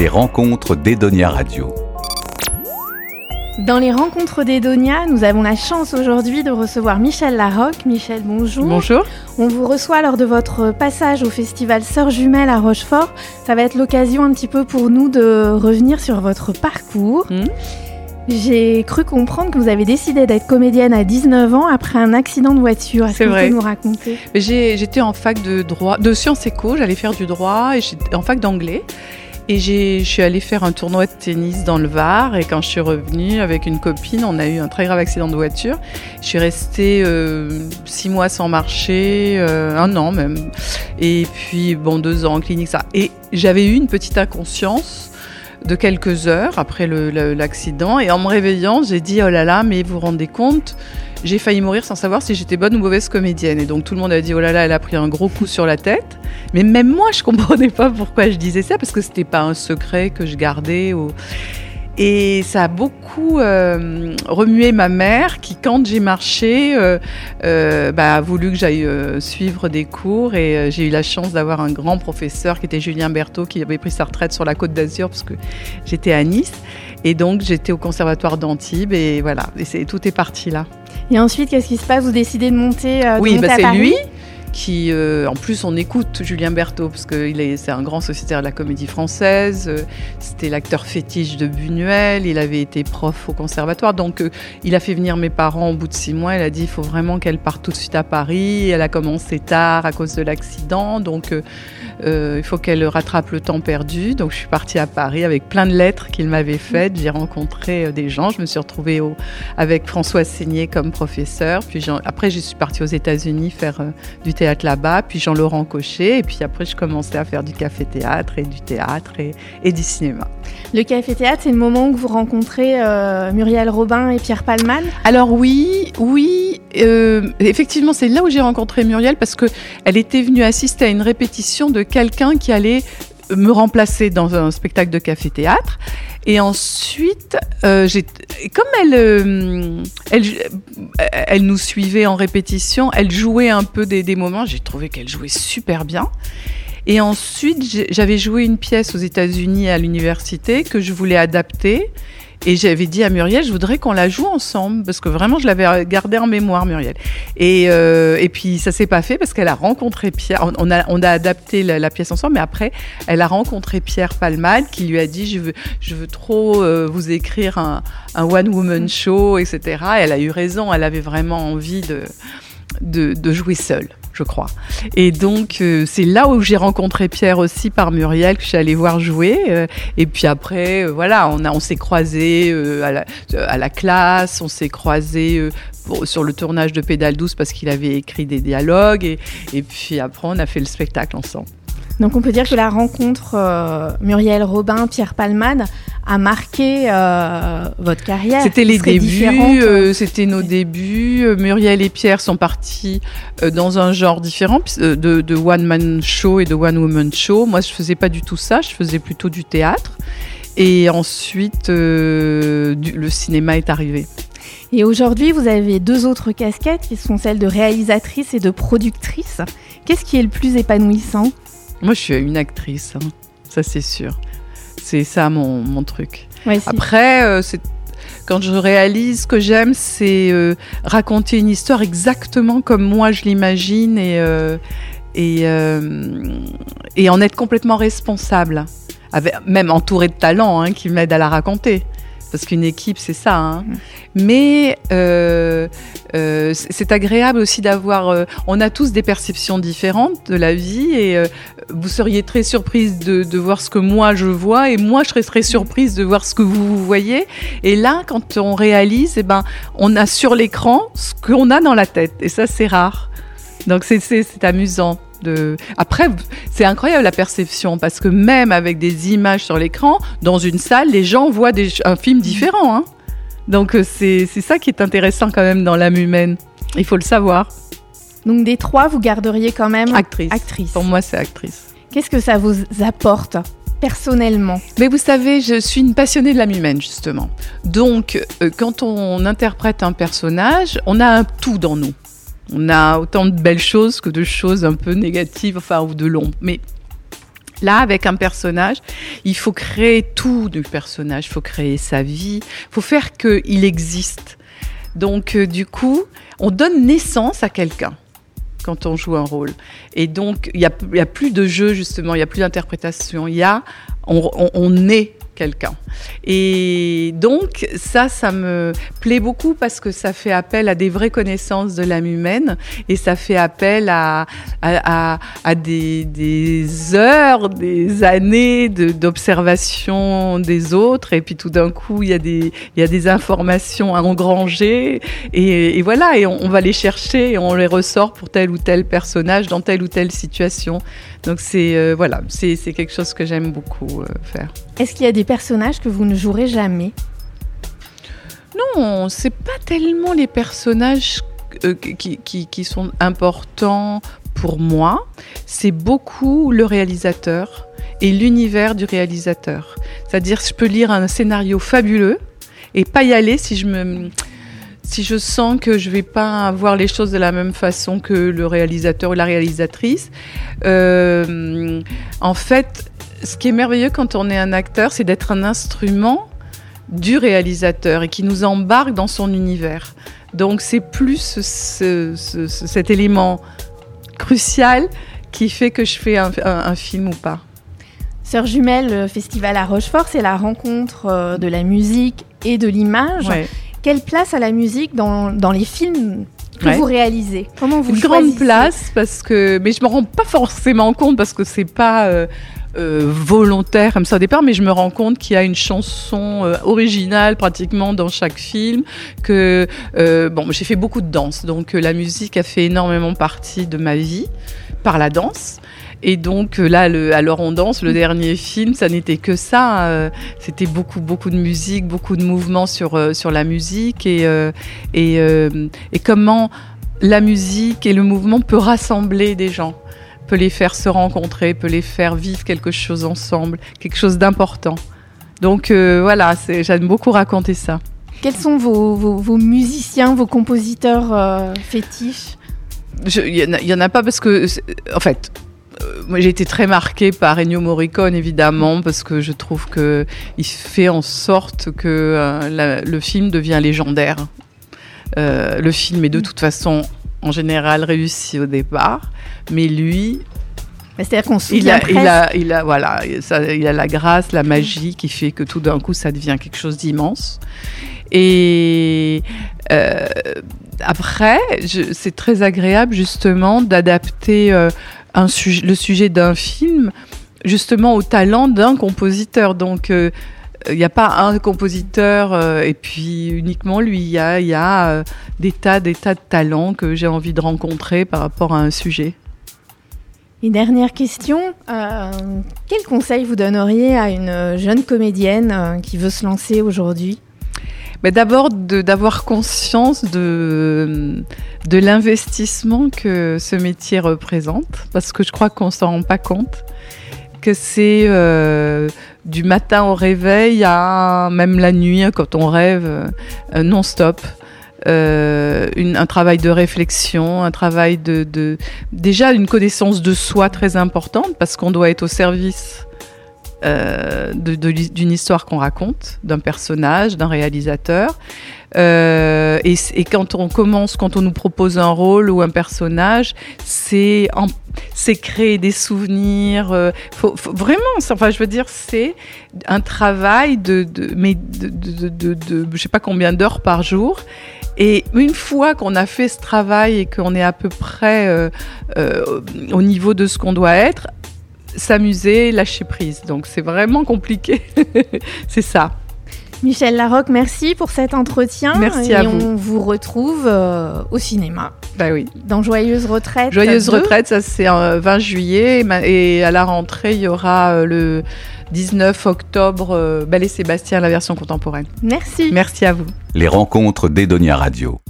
Les rencontres d'Edonia Radio. Dans les rencontres d'Edonia, nous avons la chance aujourd'hui de recevoir Michel Larocque. Michel, bonjour. Bonjour. On vous reçoit lors de votre passage au festival Sœurs Jumelles à Rochefort. Ça va être l'occasion un petit peu pour nous de revenir sur votre parcours. Hmm. J'ai cru comprendre que vous avez décidé d'être comédienne à 19 ans après un accident de voiture. Est-ce C'est que vous vrai. pouvez nous raconter? J'étais en fac de droit, de sciences éco, j'allais faire du droit et j'étais en fac d'anglais. Et je suis allée faire un tournoi de tennis dans le Var. Et quand je suis revenue avec une copine, on a eu un très grave accident de voiture. Je suis restée euh, six mois sans marcher, euh, un an même. Et puis, bon, deux ans en clinique, ça. Et j'avais eu une petite inconscience de quelques heures après l'accident. Et en me réveillant, j'ai dit, oh là là, mais vous vous rendez compte j'ai failli mourir sans savoir si j'étais bonne ou mauvaise comédienne. Et donc tout le monde a dit oh là là, elle a pris un gros coup sur la tête. Mais même moi, je comprenais pas pourquoi je disais ça parce que c'était pas un secret que je gardais. Et ça a beaucoup euh, remué ma mère qui, quand j'ai marché, euh, euh, bah, a voulu que j'aille suivre des cours. Et j'ai eu la chance d'avoir un grand professeur qui était Julien Berthaud, qui avait pris sa retraite sur la côte d'Azur parce que j'étais à Nice. Et donc j'étais au conservatoire d'Antibes et voilà, et tout est parti là. Et ensuite, qu'est-ce qui se passe? Vous décidez de monter, euh, de Oui, monter bah, à c'est lui qui, euh, en plus, on écoute Julien Berthaud parce que c'est un grand sociétaire de la comédie française. euh, C'était l'acteur fétiche de Buñuel. Il avait été prof au conservatoire, donc euh, il a fait venir mes parents au bout de six mois. Il a dit, il faut vraiment qu'elle parte tout de suite à Paris. Elle a commencé tard à cause de l'accident, donc il faut qu'elle rattrape le temps perdu. Donc je suis partie à Paris avec plein de lettres qu'il m'avait faites. J'ai rencontré des gens. Je me suis retrouvée avec François Seigné comme professeur. Puis après, je suis partie aux États-Unis faire du théâtre là-bas. Puis Jean-Laurent Cochet. Et puis après, je commençais à faire du café-théâtre et du théâtre et, et du cinéma. Le café-théâtre, c'est le moment où vous rencontrez euh, Muriel Robin et Pierre Palman? Alors oui, oui, euh, effectivement, c'est là où j'ai rencontré Muriel parce que elle était venue assister à une répétition de quelqu'un qui allait me remplacer dans un spectacle de café-théâtre. Et ensuite, euh, j'ai- comme elle, euh, elle, elle nous suivait en répétition, elle jouait un peu des, des moments. J'ai trouvé qu'elle jouait super bien. Et ensuite, j'avais joué une pièce aux États-Unis à l'université que je voulais adapter. Et j'avais dit à Muriel, je voudrais qu'on la joue ensemble, parce que vraiment, je l'avais gardée en mémoire, Muriel. Et, euh, et puis, ça s'est pas fait parce qu'elle a rencontré Pierre. On- a, on a adapté la, la pièce ensemble, mais après, elle a rencontré Pierre Palmade qui lui a dit, je veux, je veux trop euh, vous écrire un, un one-woman show, etc. Et elle a eu raison, elle avait vraiment envie de, de, de jouer seule. Je crois. Et donc, euh, c'est là où j'ai rencontré Pierre aussi par Muriel, que je suis allée voir jouer. euh, et puis après, euh, voilà, on, s'est croisés à, la, classe, on s'est croisés sur le tournage de Pédale douce parce qu'il avait écrit des dialogues. Et, et puis après, on a fait le spectacle ensemble. Donc on peut dire que la rencontre Muriel Robin, Pierre Palman a marqué euh, votre carrière. C'était les débuts, euh, c'était nos débuts. Euh, Muriel et Pierre sont partis euh, dans un genre différent de, de one man show et de one woman show. Moi, je faisais pas du tout ça. Je faisais plutôt du théâtre. Et ensuite, du- le cinéma est arrivé. Et aujourd'hui, vous avez deux autres casquettes qui sont celles de réalisatrice et de productrice. Qu'est-ce qui est le plus épanouissant? Moi, je suis une actrice, hein. ça c'est sûr. C'est ça mon, mon truc. Ouais, si. Après, euh, c'est quand je réalise ce que j'aime, c'est euh, raconter une histoire exactement comme moi je l'imagine et, euh, et, et en être complètement responsable. Avec, même entouré de talents hein, qui m'aident à la raconter. Parce qu'une équipe, c'est ça. hein. Mais euh, euh, c'est agréable aussi d'avoir. euh, on a tous des perceptions différentes de la vie et vous seriez très surprise de, de voir ce que moi je vois et moi je serais très surprise de voir ce que vous, vous voyez. Et là, quand on réalise, eh ben, on a sur l'écran ce qu'on a dans la tête et ça c'est rare. Donc c'est amusant. De... Après, c'est incroyable la perception parce que même avec des images sur l'écran, dans une salle, les gens voient des, un film différent. hein. Donc euh, c'est c'est ça qui est intéressant quand même dans l'âme humaine. Il faut le savoir. Donc des trois, vous garderiez quand même Actrice. actrice. Pour moi, c'est actrice. Qu'est-ce que ça vous apporte personnellement? Mais vous savez, je suis une passionnée de l'âme humaine, justement. Donc, euh, quand on interprète un personnage, on a un tout dans nous. On a autant de belles choses que de choses un peu négatives, enfin, ou de l'ombre. Mais Là, avec un personnage, il faut créer tout du personnage, il faut créer sa vie, il faut faire qu'il existe. Donc, euh, du coup, on donne naissance à quelqu'un quand on joue un rôle. Et donc, il n'y a, plus de jeu, justement, il n'y a plus d'interprétation. Il y a, on, on, on est quelqu'un. Et donc, ça, ça me plaît beaucoup parce que ça fait appel à des vraies connaissances de l'âme humaine et ça fait appel à, à, des, des, heures, des années d'observation de, des autres. Et puis tout d'un coup, il y, a des, il y a des informations à engranger. Et, voilà, et on, va les chercher et on les ressort pour tel ou tel personnage dans telle ou telle situation. Donc, c'est euh, voilà, quelque chose que j'aime beaucoup euh, faire. Est-ce qu'il y a des personnages que vous ne jouerez jamais Non, c'est pas tellement les personnages euh, qui, sont importants pour moi, c'est beaucoup le réalisateur et l'univers du réalisateur. C'est-à-dire, je peux lire un scénario fabuleux et pas y aller si je me si je sens que je vais pas voir les choses de la même façon que le réalisateur ou la réalisatrice. Euh, en fait, ce qui est merveilleux quand on est un acteur, c'est d'être un instrument du réalisateur et qui nous embarque dans son univers. Donc c'est plus ce, ce, cet élément crucial qui fait que je fais un, un, un film ou pas. Sœur Jumelle, le festival à Rochefort, c'est la rencontre euh, de la musique et de l'image. Ouais. Quelle place a la musique dans, dans les films que ouais. vous réalisez? Comment vous Une grande place parce que, mais je me rends pas forcément compte parce que c'est pas euh, euh, volontaire comme ça au départ, mais je me rends compte qu'il y a une chanson euh, originale pratiquement dans chaque film. Que euh, bon, j'ai fait beaucoup de danse, donc la musique a fait énormément partie de ma vie par la danse. Et donc là, alors on danse, le dernier film, ça n'était que ça. C'était beaucoup, beaucoup de musique, beaucoup de mouvements sur, sur la musique et, et, et comment la musique et le mouvement peut rassembler des gens, peut les faire se rencontrer, peut les faire vivre quelque chose ensemble, quelque chose d'important. Donc voilà, j'aime beaucoup raconter ça. Quels sont vos, vos, vos musiciens, vos compositeurs fétiches? Il n'y en, en, a pas parce que, en fait, moi, j'ai été très marquée par Ennio Morricone, évidemment, parce que je trouve que il fait en sorte que euh, la, le film devient légendaire. Euh, le film est de toute façon, en général, réussi au départ, mais lui. C'est-à-dire qu'on il a, il a, il a, voilà, ça, il a la grâce, la magie qui fait que tout d'un coup, ça devient quelque chose d'immense. Et euh, après, c'est très agréable justement d'adapter euh, le sujet d'un film justement au talent d'un compositeur. Donc il euh, n'y a pas un compositeur euh, et puis uniquement lui. Il y a, y a euh, des tas, des tas de talents que j'ai envie de rencontrer par rapport à un sujet. Une dernière question. Euh, quel conseil vous donneriez à une jeune comédienne qui veut se lancer aujourd'hui? Mais d'abord d'avoir conscience de, de l'investissement que ce métier représente, parce que je crois qu'on s'en rend pas compte, que c'est euh, du matin au réveil à même la nuit quand on rêve euh, non-stop. Euh, une, un travail de réflexion, un travail de, déjà une connaissance de soi très importante parce qu'on doit être au service d'une histoire qu'on raconte, d'un personnage, d'un réalisateur. Et, et, quand on commence, quand on nous propose un rôle ou un personnage, c'est c'est créer des souvenirs. Euh, faut, vraiment, enfin, je veux dire, c'est un travail de, de mais de, de, de, je sais pas combien d'heures par jour. Et une fois qu'on a fait ce travail et qu'on est à peu près euh, euh, au niveau de ce qu'on doit être, s'amuser, lâcher prise. Donc c'est vraiment compliqué. c'est ça. Michel Larocque, merci pour cet entretien. Merci et à vous. on vous retrouve euh, au cinéma. Bah oui. Dans Joyeuse Retraite. Joyeuse Retraite, ça c'est euh, 20 juillet. Et à la rentrée, il y aura euh, le 19 octobre, euh, Belle et Sébastien, la version contemporaine. Merci. Merci à vous. Les rencontres d'Edonia Radio.